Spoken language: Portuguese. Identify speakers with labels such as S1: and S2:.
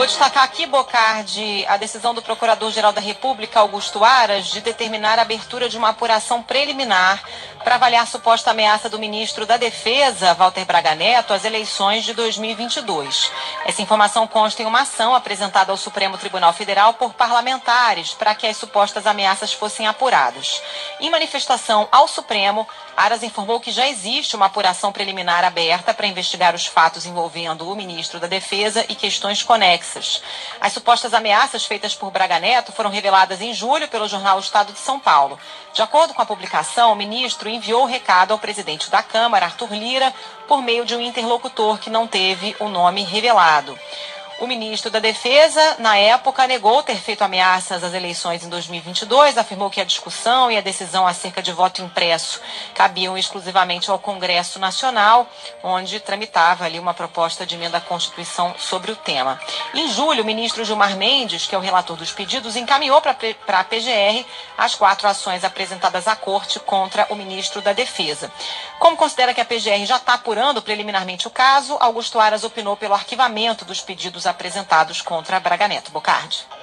S1: Vou destacar aqui, Bocardi, a decisão do Procurador-Geral da República, Augusto Aras, de determinar a abertura de uma apuração preliminar para avaliar a suposta ameaça do ministro da Defesa, Walter Braga Neto, às eleições de 2022. Essa informação consta em uma ação apresentada ao Supremo Tribunal Federal por parlamentares para que as supostas ameaças fossem apuradas. Em manifestação ao Supremo, Aras informou que já existe uma apuração preliminar aberta para investigar os fatos envolvendo o ministro da Defesa e questões conexas. As supostas ameaças feitas por Braga Neto foram reveladas em julho pelo jornal Estado de São Paulo. De acordo com a publicação, o ministro enviou o recado ao presidente da Câmara, Arthur Lira, por meio de um interlocutor que não teve o nome revelado. O ministro da Defesa, na época, negou ter feito ameaças às eleições em 2022, afirmou que a discussão e a decisão acerca de voto impresso cabiam exclusivamente ao Congresso Nacional, onde tramitava ali uma proposta de emenda à Constituição sobre o tema. Em julho, o ministro Gilmar Mendes, que é o relator dos pedidos, encaminhou para a PGR as quatro ações apresentadas à Corte contra o ministro da Defesa. Como considera que a PGR já está apurando preliminarmente o caso, Augusto Aras opinou pelo arquivamento dos pedidos apresentados contra Braga Neto. Bocardi.